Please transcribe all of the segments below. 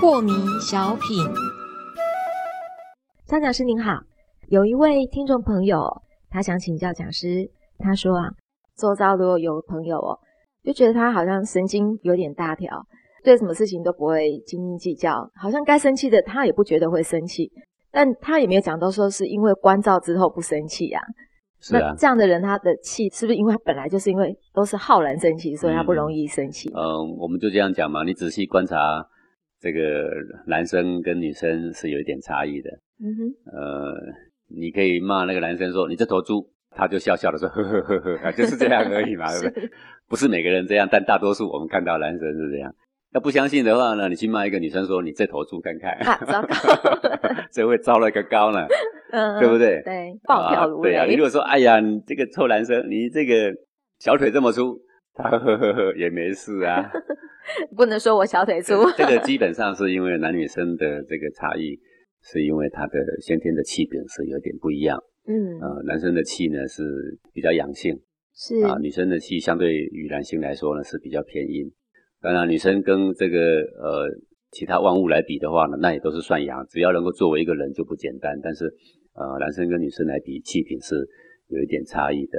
破迷小品，张讲师您好，有一位听众朋友，他想请教讲师，他说啊，周遭如果有朋友哦，就觉得他好像神经有点大条，对什么事情都不会斤斤计较，好像该生气的他也不觉得会生气，但他也没有讲到说是因为关照之后不生气呀、是啊那，这样的人，他的气是不是因为他本来就是因为都是浩然生气，所以他不容易生气？嗯，我们就这样讲嘛。你仔细观察，这个男生跟女生是有一点差异的。嗯哼，呃，你可以骂那个男生说你这头猪，他就笑笑的说呵呵呵呵，啊就是这样而已嘛，对不对？不是每个人这样，但大多数我们看到男生是这样。要不相信的话呢，你去骂一个女生说你这头猪看看，啊，糟糕，这会糟了个高呢，嗯，对不对？对，暴跳如雷。啊对啊，你如果说哎呀，你这个臭男生，你这个小腿这么粗，他呵呵呵呵也没事啊。不能说我小腿粗。这个基本上是因为男女生的这个差异，是因为他的先天的气禀是有点不一样。嗯，呃，男生的气呢是比较阳性是啊，女生的气相对于男性来说呢是比较偏阴。当然，女生跟这个呃其他万物来比的话呢，那也都是算阳，只要能够作为一个人就不简单。但是呃，男生跟女生来比，气品是有一点差异的。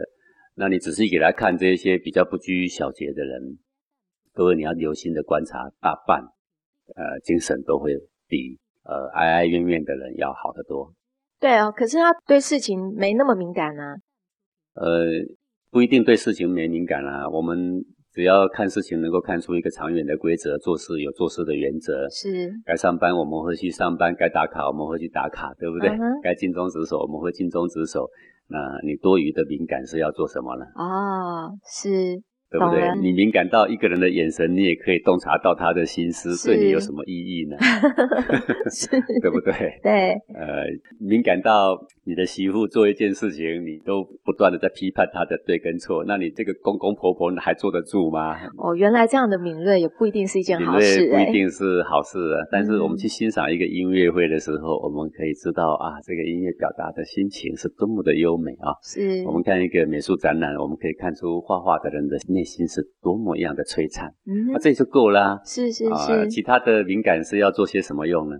那你仔细给他看这些比较不拘小节的人，各位你要留心的观察，大半呃精神都会比呃哀哀怨怨的人要好得多。对哦，可是他对事情没那么敏感啊。呃，不一定对事情没敏感啊、我们只要看事情能够看出一个长远的规则，做事有做事的原则。是，该上班我们会去上班，该打卡我们会去打卡，对不对？该尽忠职守我们会尽忠职守。那你多余的敏感是要做什么呢？哦，是，对不对？你敏感到一个人的眼神，你也可以洞察到他的心思，对你有什么意义呢？是，对不对？对，呃，敏感到你的媳妇做一件事情，你都不断的在批判她的对跟错，那你这个公公婆婆还坐得住吗？哦，原来这样的敏锐也不一定是一件好事锐不哎。一定是好事啊，但是我们嗯去欣赏一个音乐会的时候，我们可以知道啊，这个音乐表达的心情是多么的优美啊。是，我们看一个美术展览，我们可以看出画画的人的内心是多么样的璀璨，嗯那，啊，这就够啦。是是啊，是，其他的敏感是要做些什么用呢？